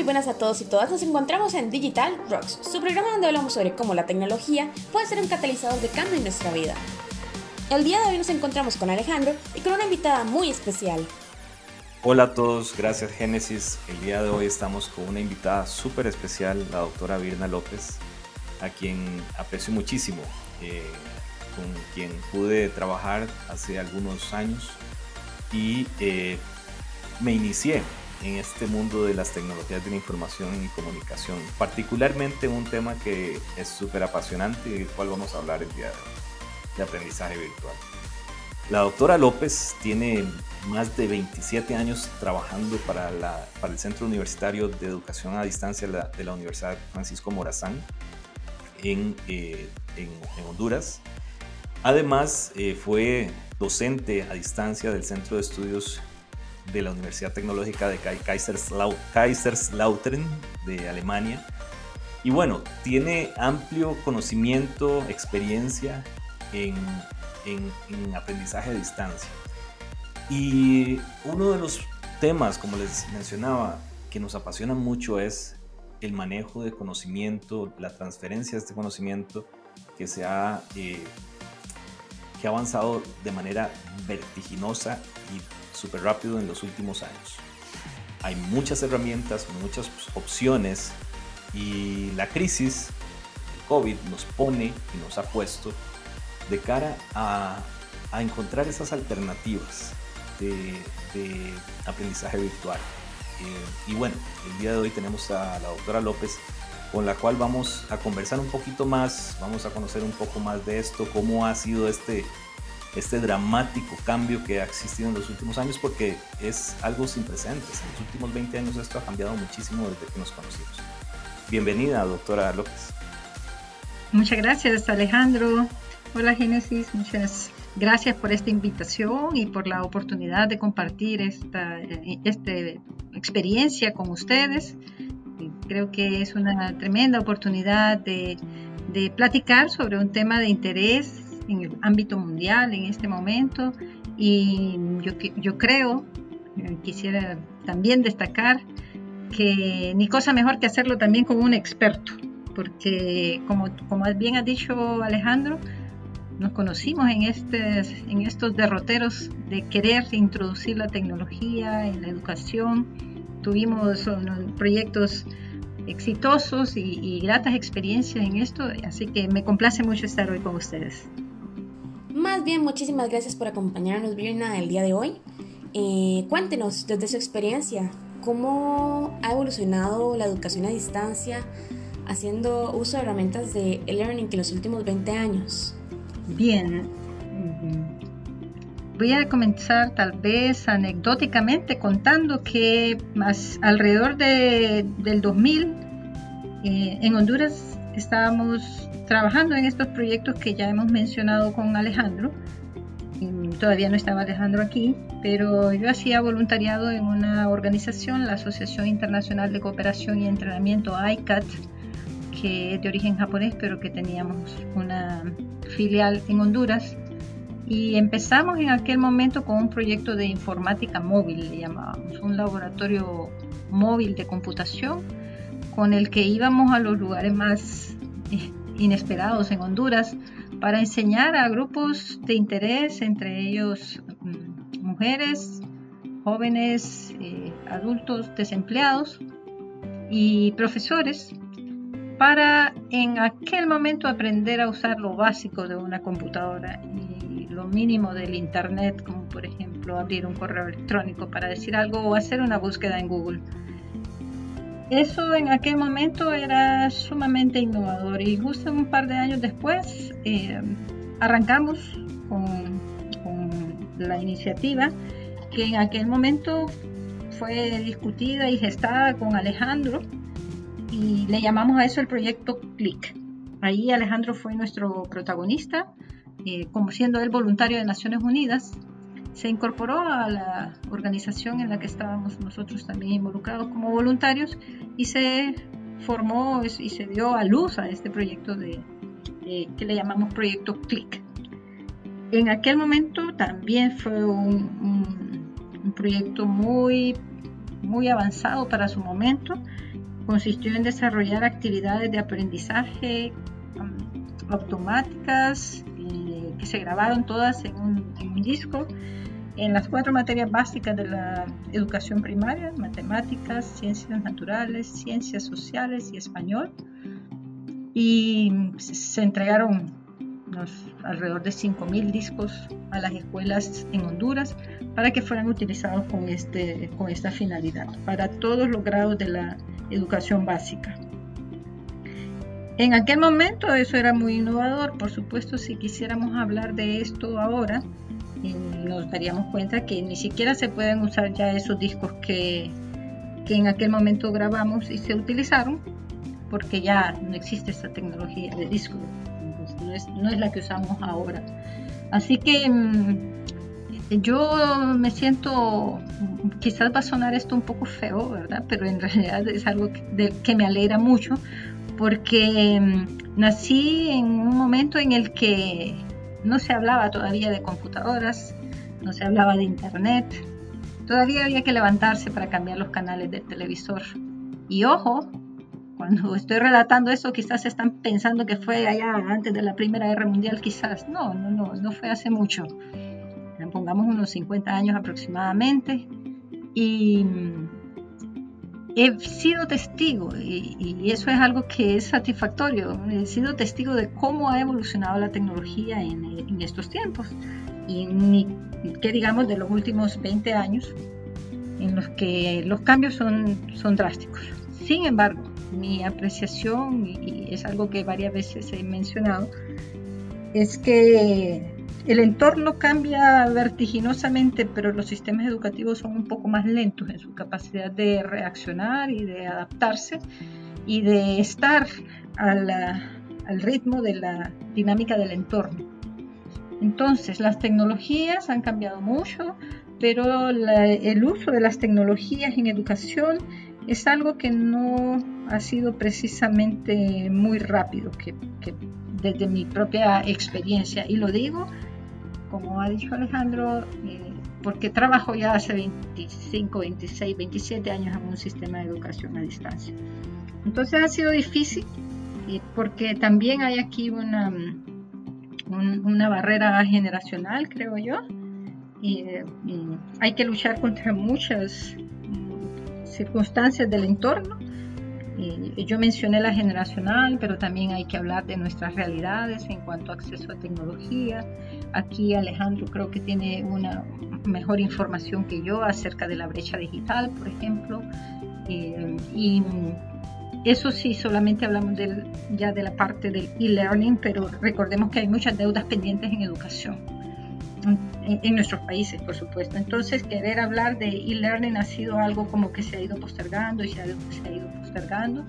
muy buenas a todos y todas. Nos encontramos en Digital Rocks, su programa donde hablamos sobre cómo la tecnología puede ser un catalizador de cambio en nuestra vida. El día de hoy nos encontramos con Alejandro y con una invitada muy especial. Hola a todos, gracias Génesis. El día de hoy estamos con una invitada súper especial, la doctora Virna López, a quien aprecio muchísimo, eh, con quien pude trabajar hace algunos años y eh, me inicié en este mundo de las tecnologías de la información y comunicación, particularmente un tema que es súper apasionante y del cual vamos a hablar el día de hoy, de aprendizaje virtual. La doctora López tiene más de 27 años trabajando para, la, para el Centro Universitario de Educación a Distancia de la, Universidad Francisco Morazán en, eh, en, Honduras. Además, eh, fue docente a distancia del Centro de Estudios de la Universidad Tecnológica de Kaiserslautern de Alemania. Y bueno, tiene amplio conocimiento, experiencia en, en, aprendizaje a distancia. Y uno de los temas, como les mencionaba, que nos apasiona mucho es el manejo de conocimiento, la transferencia de este conocimiento que se ha, eh, que ha avanzado de manera vertiginosa y súper rápido en los últimos años. Hay muchas herramientas, muchas opciones y la crisis, el COVID, nos pone y nos ha puesto de cara a, encontrar esas alternativas de, aprendizaje virtual. Eh, y bueno, el día de hoy tenemos a la doctora López con la cual vamos a conversar un poquito más, vamos a conocer un poco más de esto, cómo ha sido este este dramático cambio que ha existido en los últimos años porque es algo sin precedentes. En los últimos 20 años esto ha cambiado muchísimo desde que nos conocimos. Bienvenida, doctora López. Muchas gracias, Alejandro. Hola, Génesis. Muchas gracias por esta invitación y por la oportunidad de compartir esta, esta experiencia con ustedes. Creo que es una tremenda oportunidad de, de platicar sobre un tema de interés en el ámbito mundial en este momento y yo, yo creo, eh, quisiera también destacar que ni cosa mejor que hacerlo también con un experto, porque como, como bien ha dicho Alejandro, nos conocimos en, este, en estos derroteros de querer introducir la tecnología en la educación, tuvimos proyectos exitosos y, y gratas experiencias en esto, así que me complace mucho estar hoy con ustedes. Más bien, muchísimas gracias por acompañarnos, Virna, el día de hoy. Eh, cuéntenos desde su experiencia, ¿cómo ha evolucionado la educación a distancia haciendo uso de herramientas de e-learning en los últimos 20 años? Bien, voy a comenzar tal vez anecdóticamente contando que más alrededor de, del 2000 eh, en Honduras estábamos trabajando en estos proyectos que ya hemos mencionado con Alejandro. todavía no estaba Alejandro aquí, pero yo hacía voluntariado en una organización, la Asociación Internacional de Cooperación y Entrenamiento ICAT, que es de origen japonés, pero que teníamos una filial en Honduras. Y empezamos en aquel momento con un proyecto de informática móvil, le llamábamos, un laboratorio móvil de computación con el que íbamos a los lugares más eh, inesperados en Honduras para enseñar a grupos de interés, entre ellos mm, mujeres, jóvenes, eh, adultos desempleados y profesores, para en aquel momento aprender a usar lo básico de una computadora y lo mínimo del Internet, como por ejemplo abrir un correo electrónico para decir algo o hacer una búsqueda en Google. Eso en aquel momento era sumamente innovador y justo un par de años después eh, arrancamos con, la iniciativa que en aquel momento fue discutida y gestada con Alejandro y le llamamos a eso el proyecto CLIC. Ahí Alejandro fue nuestro protagonista, eh, como siendo él voluntario de Naciones Unidas se incorporó a la organización en la que estábamos nosotros también involucrados como voluntarios y se formó y se dio a luz a este proyecto de, que le llamamos proyecto CLIC. En aquel momento también fue un, proyecto muy muy avanzado para su momento. Consistió en desarrollar actividades de aprendizaje um, automáticas que se grabaron todas en un, en un disco en las cuatro materias básicas de la educación primaria, matemáticas, ciencias naturales, ciencias sociales y español. Y se entregaron alrededor de 5.000 discos a las escuelas en Honduras para que fueran utilizados con, este, con esta finalidad, para todos los grados de la educación básica. En aquel momento eso era muy innovador, por supuesto si quisiéramos hablar de esto ahora, nos daríamos cuenta que ni siquiera se pueden usar ya esos discos que, que en aquel momento grabamos y se utilizaron, porque ya no existe esa tecnología de disco, no, es, no es la que usamos ahora. Así que mm, yo me siento, quizás va a sonar esto un poco feo, ¿verdad? Pero en realidad es algo que me alegra mucho porque mm, nací en un momento en el que no se hablaba todavía de computadoras, no se hablaba de internet, todavía había que levantarse para cambiar los canales del televisor. Y ojo, cuando estoy relatando eso, quizás están pensando que fue allá antes de la Primera Guerra Mundial, quizás. No, no, no, no fue hace mucho. Pongamos unos 50 años aproximadamente. Y he sido testigo, y, eso es algo que es satisfactorio, he sido testigo de cómo ha evolucionado la tecnología en, estos tiempos, y ni, que digamos de los últimos 20 años, en los que los cambios son, son drásticos. Sin embargo, mi apreciación, y es algo que varias veces he mencionado, es que el entorno cambia vertiginosamente, pero los sistemas educativos son un poco más lentos en su capacidad de reaccionar y de adaptarse y de estar al ritmo de la dinámica del entorno. Entonces, las tecnologías han cambiado mucho, pero el uso de las tecnologías en educación es algo que no ha sido precisamente muy rápido, que desde mi propia experiencia, y lo digo como ha dicho Alejandro, eh, porque trabajo ya hace 25, 26, 27 años en un sistema de educación a distancia. Entonces ha sido difícil porque también hay aquí una, una barrera generacional, creo yo, y, hay que luchar contra muchas mm, circunstancias del entorno. Y yo mencioné la generacional, pero también hay que hablar de nuestras realidades en cuanto a acceso a tecnología, Aquí Alejandro creo que tiene una mejor información que yo acerca de la brecha digital, por ejemplo. Eh, y eso sí, solamente hablamos ya de la parte del e-learning, pero recordemos que hay muchas deudas pendientes en educación. En, nuestros países, por supuesto. Entonces, querer hablar de e-learning ha sido algo como que se ha ido postergando y se ha, se ha ido postergando.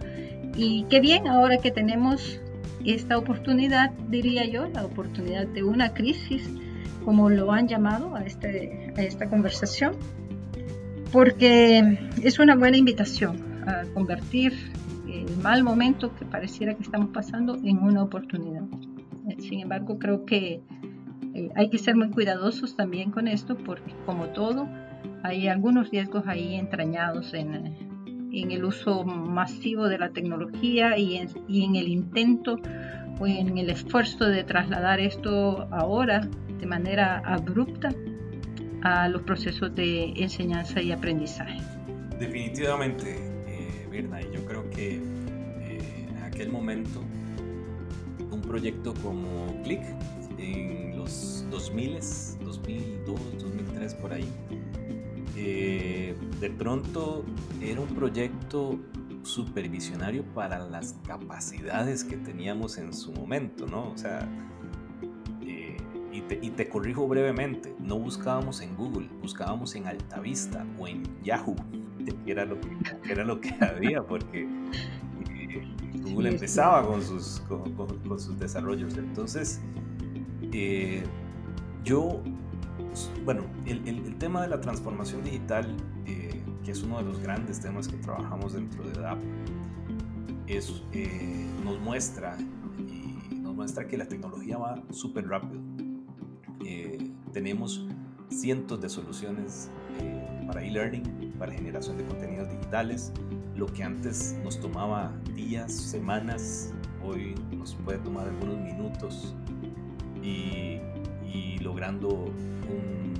Y qué bien ahora que tenemos esta oportunidad, diría yo, la oportunidad de una crisis, como lo han llamado a, este, a esta conversación, porque es una buena invitación a convertir el mal momento que pareciera que estamos pasando en una oportunidad. Sin embargo, creo que eh, hay que ser muy cuidadosos también con esto, porque como todo, hay algunos riesgos ahí entrañados en, en el uso masivo de la tecnología y en, el intento o en el esfuerzo de trasladar esto ahora de manera abrupta a los procesos de enseñanza y aprendizaje. Definitivamente, eh, Birna, yo creo que eh, en aquel momento un proyecto como Click en los 2000, 2002, 2003 por ahí, eh, de pronto era un proyecto supervisionario para las capacidades que teníamos en su momento, ¿no? O sea, eh, y, te, corrijo brevemente, no buscábamos en Google, buscábamos en Altavista o en Yahoo, que era lo que, era lo que había, porque eh, Google empezaba con sus, con sus desarrollos. Entonces, yo bueno, el, el, tema de la transformación digital, eh, que es uno de los grandes temas que trabajamos dentro de DAP, es, eh, nos muestra y nos muestra que la tecnología va súper rápido. Eh, tenemos cientos de soluciones para e-learning, para generación de contenidos digitales. Lo que antes nos tomaba días, semanas, hoy nos puede tomar algunos minutos y, logrando un,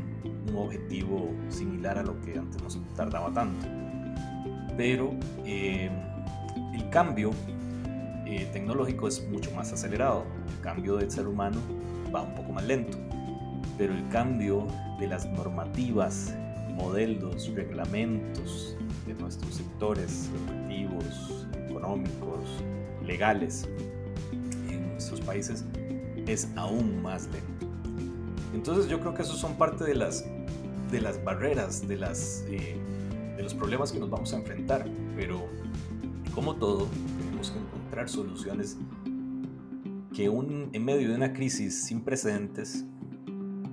un, objetivo similar a lo que antes nos tardaba tanto. Pero eh, el cambio eh, tecnológico es mucho más acelerado, el cambio del ser humano va un poco más lento, pero el cambio de las normativas, modelos, reglamentos de nuestros sectores educativos, económicos, legales en nuestros países es aún más lento. Entonces yo creo que esos son parte de las, de las barreras, de, las, eh, de los problemas que nos vamos a enfrentar, pero como todo, tenemos que encontrar soluciones que un, en medio de una crisis sin precedentes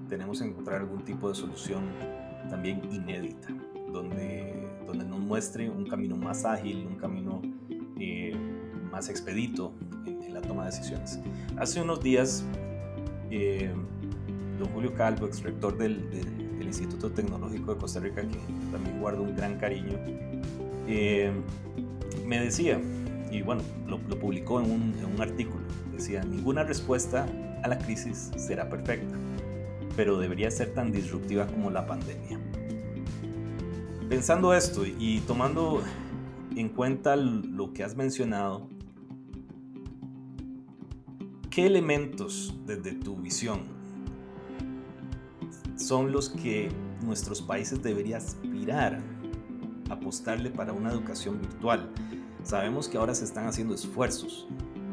tenemos que encontrar algún tipo de solución también inédita, donde, donde nos muestre un camino más ágil, un camino eh, más expedito toma de decisiones. Hace unos días, eh, don Julio Calvo, ex rector del, Instituto Tecnológico de Costa Rica, que también guardo un gran cariño, eh, me decía, y bueno, lo, publicó en un artículo, decía, ninguna respuesta a la crisis será perfecta, pero debería ser tan disruptiva como la pandemia. Pensando esto y tomando en cuenta lo que has mencionado, ¿qué elementos desde tu visión son los que nuestros países deberían aspirar a apostarle para una educación virtual? Sabemos que ahora se están haciendo esfuerzos,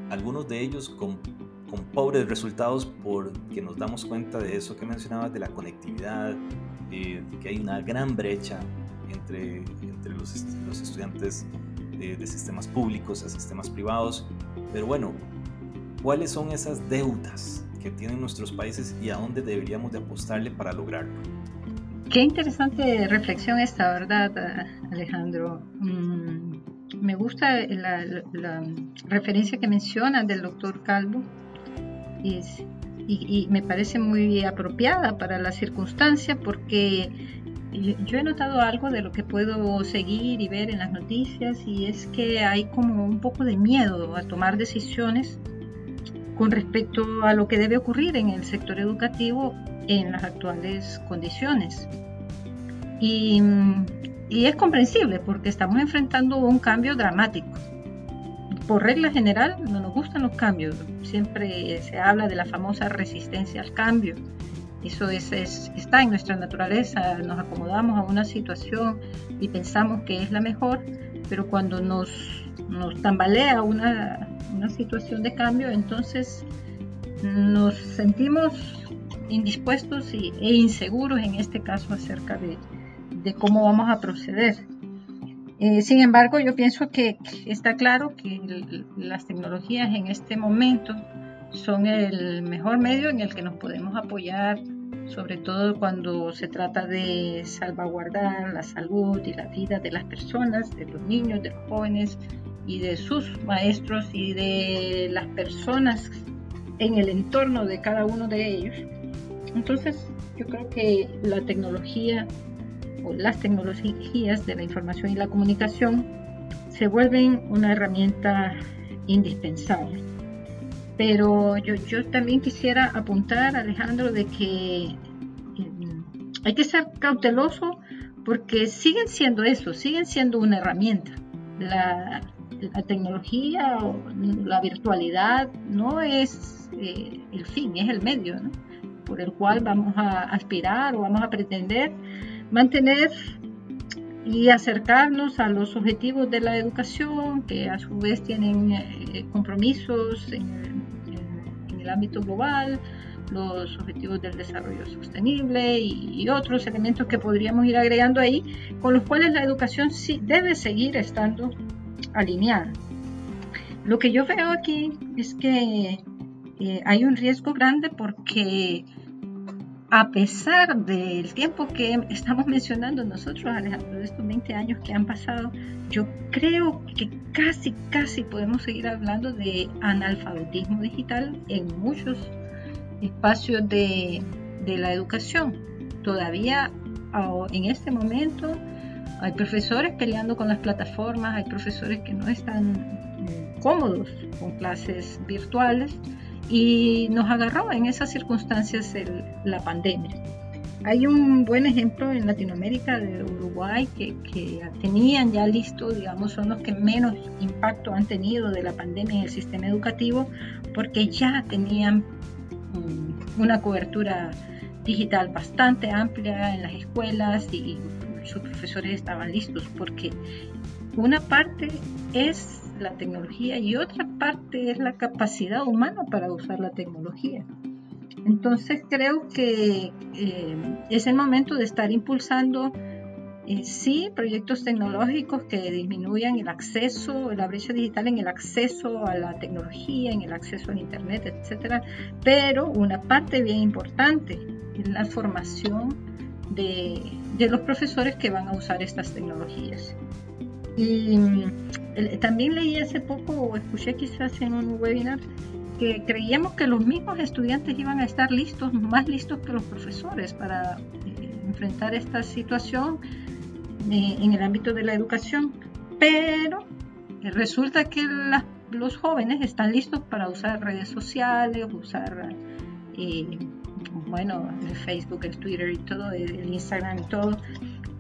algunos de ellos con, con pobres resultados porque nos damos cuenta de eso que mencionabas, de la conectividad, eh, que hay una gran brecha entre, entre los, los estudiantes de, de sistemas públicos a sistemas privados. Pero bueno, ¿cuáles son esas deudas que tienen nuestros países y a dónde deberíamos de apostarle para lograrlo? Qué interesante reflexión esta, ¿verdad, Alejandro? Mm, me gusta la, referencia que menciona del doctor Calvo y, y, me parece muy apropiada para la circunstancia porque yo he notado algo de lo que puedo seguir y ver en las noticias y es que hay como un poco de miedo a tomar decisiones con respecto a lo que debe ocurrir en el sector educativo en las actuales condiciones. Y es comprensible porque estamos enfrentando un cambio dramático. Por regla general no nos gustan los cambios. Siempre se habla de la famosa resistencia al cambio. Eso es, está en nuestra naturaleza. Nos acomodamos a una situación y pensamos que es la mejor, pero cuando nos, nos tambalea una, una situación de cambio, entonces nos sentimos indispuestos e inseguros en este caso acerca de, de cómo vamos a proceder. Eh, sin embargo, yo pienso que está claro que las tecnologías en este momento son el mejor medio en el que nos podemos apoyar, sobre todo cuando se trata de salvaguardar la salud y la vida de las personas, de los niños, de los jóvenes y de sus maestros y de las personas en el entorno de cada uno de ellos. Entonces, yo creo que la tecnología las tecnologías de la información y la comunicación se vuelven una herramienta indispensable. Pero yo, yo también quisiera apuntar, Alejandro, de que eh, hay que ser cauteloso porque siguen siendo eso, siguen siendo una herramienta. La, la tecnología o la virtualidad no es eh, el fin, es el medio por el cual vamos a aspirar o vamos a pretender mantener y acercarnos a los objetivos de la educación, que a su vez tienen eh, compromisos en, el ámbito global, los objetivos del desarrollo sostenible y, otros elementos que podríamos ir agregando ahí, con los cuales la educación sí debe seguir estando alineada. Lo que yo veo aquí es que eh, hay un riesgo grande porque a pesar del tiempo que estamos mencionando nosotros, Alejandro, de estos 20 años que han pasado, yo creo que casi, casi podemos seguir hablando de analfabetismo digital en muchos espacios de, la educación. Todavía en este momento hay profesores peleando con las plataformas, hay profesores que no están mm, cómodos con clases virtuales y nos agarró en esas circunstancias la pandemia. Hay un buen ejemplo en Latinoamérica de Uruguay que, tenían ya listo, digamos, son los que menos impacto han tenido de la pandemia en el sistema educativo porque ya tenían mm, una cobertura digital bastante amplia en las escuelas y sus profesores estaban listos porque una parte es la tecnología y otra parte es la capacidad humana para usar la tecnología. Entonces creo que eh, es el momento de estar impulsando, eh, sí, proyectos tecnológicos que disminuyan el acceso, la brecha digital en el acceso a la tecnología, en el acceso al Internet, etcétera, pero una parte bien importante es la formación de, de los profesores que van a usar estas tecnologías. Y mm, también leí hace poco, o escuché quizás en un webinar, que creíamos que los mismos estudiantes iban a estar listos, más listos que los profesores para eh, enfrentar esta situación eh, en el ámbito de la educación, pero resulta que los jóvenes están listos para usar redes sociales, usar, eh, bueno, el Facebook, el Twitter y todo, el Instagram y todo,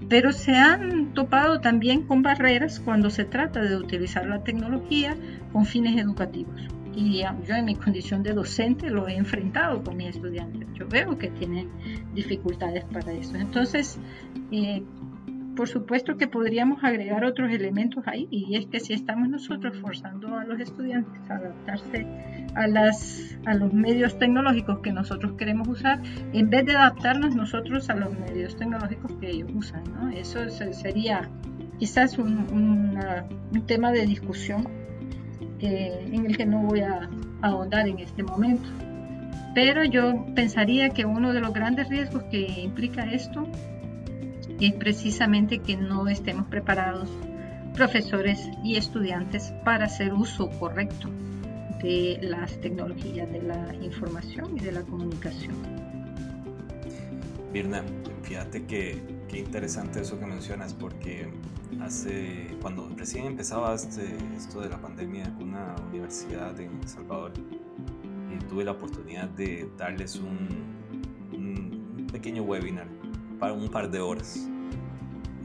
pero se han topado también con barreras cuando se trata de utilizar la tecnología con fines educativos y yo en mi condición de docente lo he enfrentado con mis estudiantes. Yo veo que tienen dificultades para eso. Entonces, eh, por supuesto que podríamos agregar otros elementos ahí y es que si estamos nosotros forzando a los estudiantes a adaptarse a, las, a los medios tecnológicos que nosotros queremos usar, en vez de adaptarnos nosotros a los medios tecnológicos que ellos usan, ¿no? eso sería quizás un, un tema de discusión en el que no voy a, ahondar en este momento. Pero yo pensaría que uno de los grandes riesgos que implica esto es precisamente que no estemos preparados profesores y estudiantes para hacer uso correcto de las tecnologías de la información y de la comunicación. Birna, fíjate que qué interesante eso que mencionas porque hace, cuando recién empezaba este, esto de la pandemia, una universidad en El Salvador, y tuve la oportunidad de darles un, pequeño webinar para un par de horas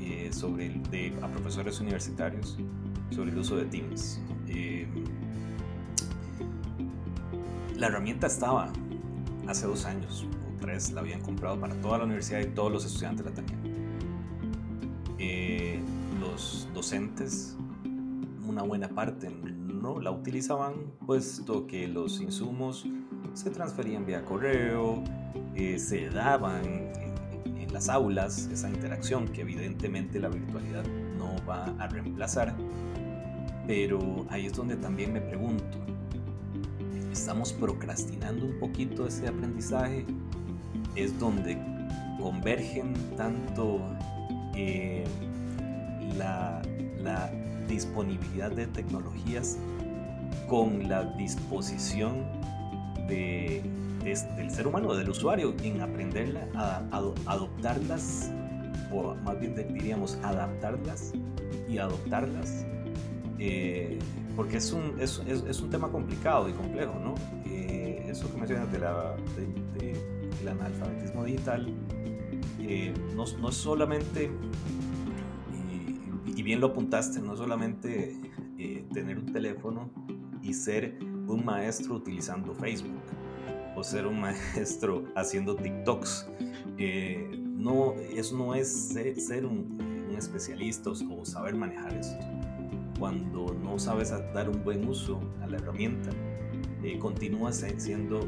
eh, sobre de, a profesores universitarios sobre el uso de Teams. Eh, la herramienta estaba hace dos años o tres, la habían comprado para toda la universidad y todos los estudiantes la tenían. Eh, docentes, una buena parte no la utilizaban, puesto que los insumos se transferían vía correo, eh, se daban las aulas, esa interacción que evidentemente la virtualidad no va a reemplazar. Pero ahí es donde también me pregunto, ¿estamos procrastinando un poquito ese aprendizaje? Es donde convergen tanto eh, la, disponibilidad de tecnologías con la disposición de, del ser humano, del usuario, en aprenderla, a, adoptarlas, o más bien diríamos adaptarlas y adoptarlas, eh, porque es un, es, es, un tema complicado y complejo, ¿no? Eh, eso que mencionas de del analfabetismo digital, eh, no, no es solamente y bien lo apuntaste, no solamente eh, tener un teléfono y ser un maestro utilizando Facebook o ser un maestro haciendo TikToks. Eh, no, eso no es ser, un, especialista o saber manejar esto. Cuando no sabes dar un buen uso a la herramienta, eh, continúas siendo,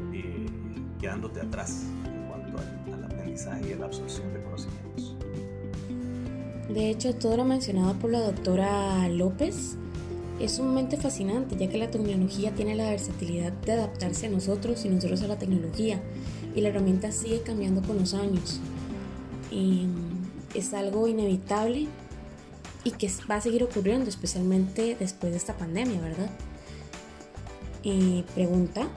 quedándote atrás en cuanto al, al aprendizaje y a la absorción de conocimientos. De hecho, todo lo mencionado por la doctora López es sumamente fascinante, ya que la tecnología tiene la versatilidad de adaptarse a nosotros y nosotros a la tecnología, y la herramienta sigue cambiando con los años. Y es algo inevitable y que va a seguir ocurriendo, especialmente después de esta pandemia, ¿verdad? Y pregunta,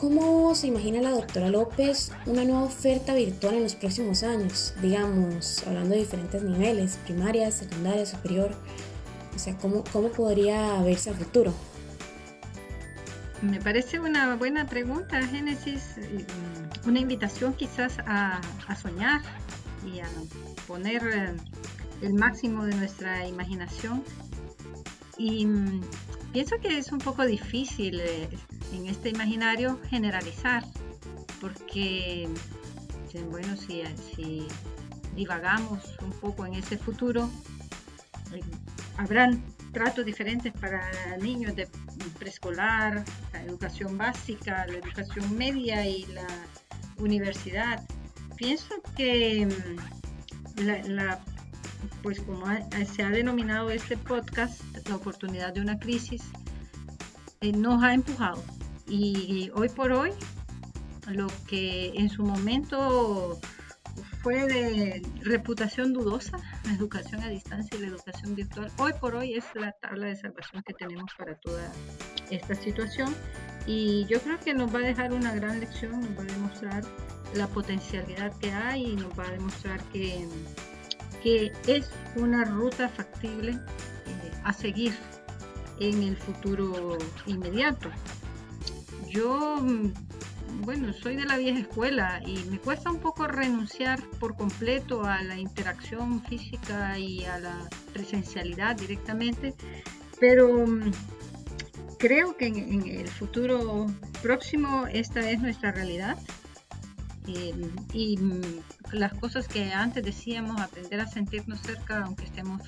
¿Cómo se imagina la doctora López una nueva oferta virtual en los próximos años? Digamos, hablando de diferentes niveles, primaria, secundaria, superior. O sea, ¿cómo, cómo podría verse a futuro? Me parece una buena pregunta, Génesis. Una invitación quizás a, soñar y a poner eh, el máximo de nuestra imaginación. Y mm, pienso que es un poco difícil eh, en este imaginario generalizar, porque, bueno, si, si divagamos un poco en ese futuro, eh, habrán tratos diferentes para niños de preescolar, la educación básica, la educación media y la universidad. Pienso que mm, pues como se ha denominado este podcast, la oportunidad de una crisis, eh, nos ha empujado. Y hoy por hoy, lo que en su momento fue de reputación dudosa, la educación a distancia y la educación virtual, hoy por hoy es la tabla de salvación que tenemos para toda esta situación. Y yo creo que nos va a dejar una gran lección, nos va a demostrar la potencialidad que hay y nos va a demostrar que, que es una ruta factible eh, a seguir en el futuro inmediato. Yo, bueno, soy de la vieja escuela y me cuesta un poco renunciar por completo a la interacción física y a la presencialidad directamente, pero mm, creo que en, el futuro próximo esta es nuestra realidad. Eh, y mm, las cosas que antes decíamos, aprender a sentirnos cerca aunque estemos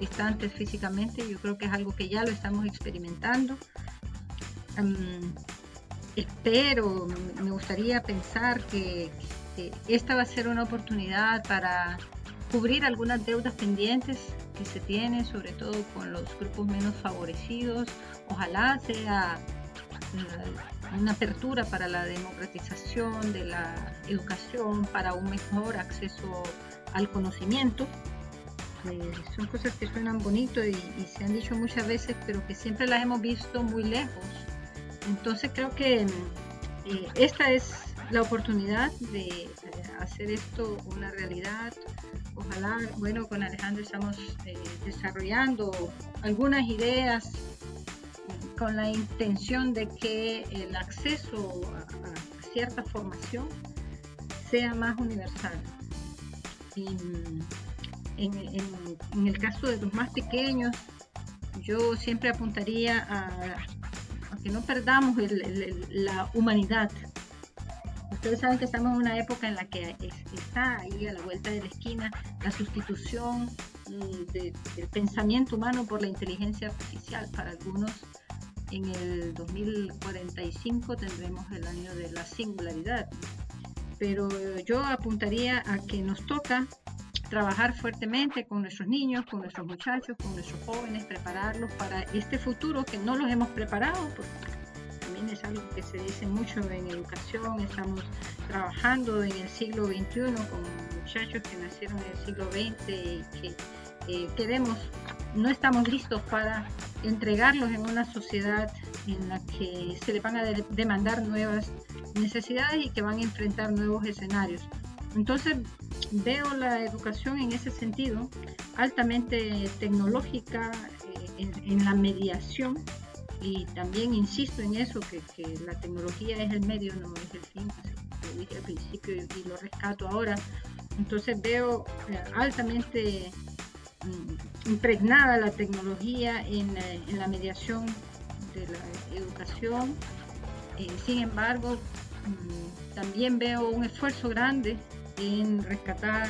distantes físicamente, yo creo que es algo que ya lo estamos experimentando. Espero, me gustaría pensar que, esta va a ser una oportunidad para cubrir algunas deudas pendientes que se tienen, sobre todo con los grupos menos favorecidos. Ojalá sea una apertura para la democratización de la educación, para un mejor acceso al conocimiento son cosas que suenan bonito y, se han dicho muchas veces, pero que siempre las hemos visto muy lejos. Entonces creo que eh, esta es la oportunidad de hacer esto una realidad. Ojalá, bueno, con Alejandro estamos eh, desarrollando algunas ideas con la intención de que el acceso a, cierta formación sea más universal. Y, en, el caso de los más pequeños, yo siempre apuntaría a, que no perdamos la humanidad. Ustedes saben que estamos en una época en la que está ahí a la vuelta de la esquina la sustitución mm, del pensamiento humano por la inteligencia artificial. Para algunos, en el 2045 tendremos el año de la singularidad. Pero yo apuntaría a que nos toca trabajar fuertemente con nuestros niños, con nuestros muchachos, con nuestros jóvenes, prepararlos para este futuro que no los hemos preparado, porque también es algo que se dice mucho en educación, estamos trabajando en el siglo XXI con muchachos que nacieron en el siglo XX y que eh, queremos, no estamos listos para entregarlos en una sociedad en la que se le van a demandar nuevas necesidades y que van a enfrentar nuevos escenarios. Entonces, veo la educación en ese sentido altamente tecnológica eh, en, la mediación y también insisto en eso, que, la tecnología es el medio, no es el fin, lo dije al principio y, lo rescato ahora. Entonces veo eh, altamente mm, impregnada la tecnología en, eh, la mediación de la educación. sin embargo, mm, también veo un esfuerzo grande en rescatar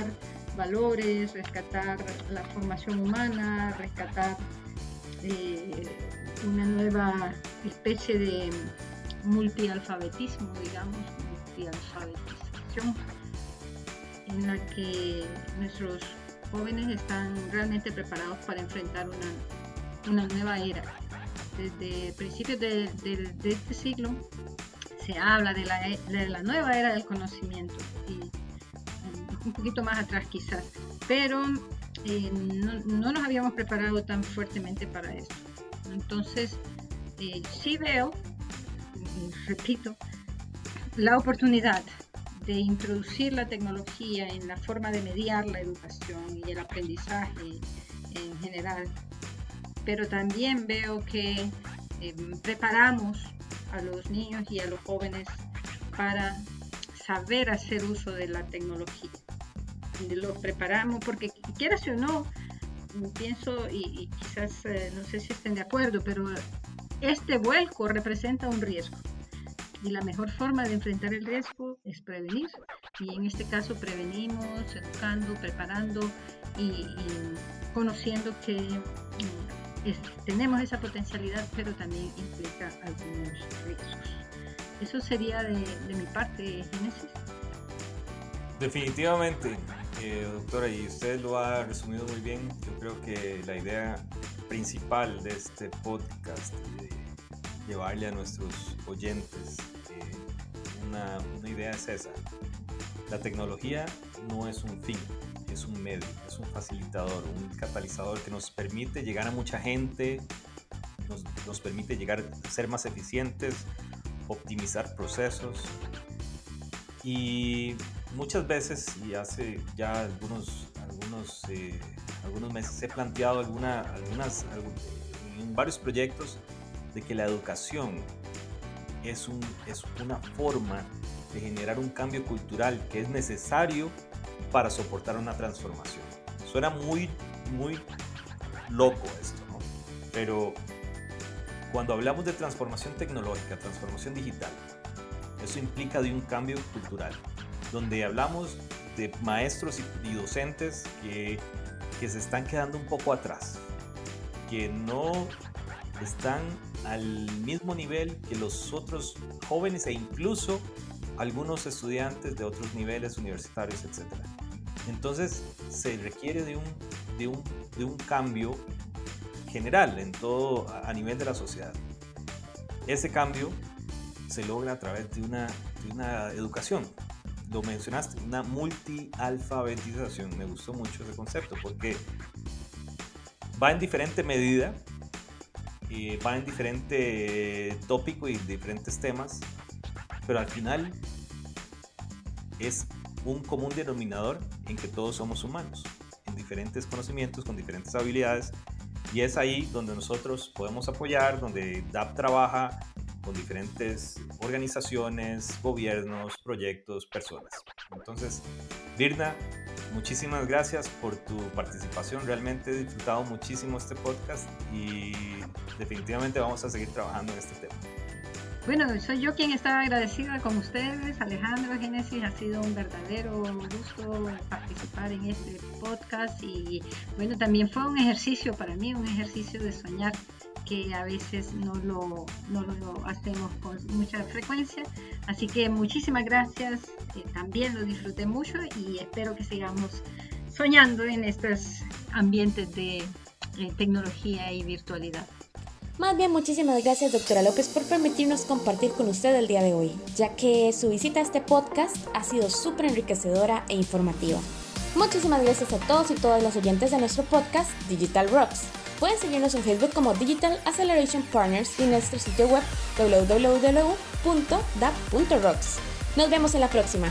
valores, rescatar la formación humana, rescatar eh, una nueva especie de multialfabetismo, digamos, multialfabetización, en la que nuestros jóvenes están realmente preparados para enfrentar una, nueva era. Desde principios de, este siglo se habla de la, nueva era del conocimiento un poquito más atrás quizás, pero eh, no, nos habíamos preparado tan fuertemente para eso. Entonces, eh, sí veo repito, la oportunidad de introducir la tecnología en la forma de mediar la educación y el aprendizaje en general, pero también veo que em, preparamos a los niños y a los jóvenes para saber hacer uso de la tecnología. Los preparamos porque quieras o no, pienso y, quizás eh, no sé si estén de acuerdo, pero este vuelco representa un riesgo. Y la mejor forma de enfrentar el riesgo es prevenir. Y en este caso prevenimos, educando, preparando y, conociendo que mm, tenemos esa potencialidad, pero también implica algunos riesgos. Eso sería de, mi parte, Génesis. Definitivamente, doctora, y usted lo ha resumido muy bien. Yo creo que la idea principal de este podcast, de llevarle a nuestros oyentes eh, una, una idea es esa. La tecnología no es un fin, es un medio, es un facilitador, un catalizador que nos permite llegar a mucha gente, nos, nos, permite llegar a ser más eficientes, optimizar procesos. Y muchas veces, y hace ya algunos, algunos, eh, algunos meses, he planteado alguna, algunas, en varios proyectos de que la educación es, un, es una forma de generar un cambio cultural que es necesario para soportar una transformación. Suena muy, muy loco esto, ¿no? Pero cuando hablamos de transformación tecnológica, transformación digital, eso implica de un cambio cultural, donde hablamos de maestros y, docentes que, que se están quedando un poco atrás, que no están al mismo nivel que los otros jóvenes e incluso algunos estudiantes de otros niveles universitarios, etc. Entonces se requiere de un, de un, de un cambio general, en todo a nivel de la sociedad. Ese cambio se logra a través de una, de una educación. Lo mencionaste, una multialfabetización. Me gustó mucho ese concepto porque va en diferente medida, y va en diferente tópico y diferentes temas, pero al final es un común denominador en que todos somos humanos, en diferentes conocimientos, con diferentes habilidades, y es ahí donde nosotros podemos apoyar, donde DAP trabaja con diferentes organizaciones, gobiernos, proyectos, personas. Entonces, Virna, muchísimas gracias por tu participación. Realmente he disfrutado muchísimo este podcast y definitivamente vamos a seguir trabajando en este tema. Bueno, soy yo quien está agradecida con ustedes, Alejandro Génesis, ha sido un verdadero gusto participar en este podcast y bueno, también fue un ejercicio para mí, un ejercicio de soñar que a veces no lo, no lo hacemos con mucha frecuencia. Así que muchísimas gracias, eh, también lo disfruté mucho y espero que sigamos soñando en estos ambientes de eh, tecnología y virtualidad. Más bien, muchísimas gracias, doctora López, por permitirnos compartir con usted el día de hoy, ya que su visita a este podcast ha sido súper enriquecedora e informativa. Muchísimas gracias a todos y todas las oyentes de nuestro podcast Digital Rocks. Pueden seguirnos en Facebook como Digital Acceleration Partners y en nuestro sitio web www.dap.rocks. Nos vemos en la próxima.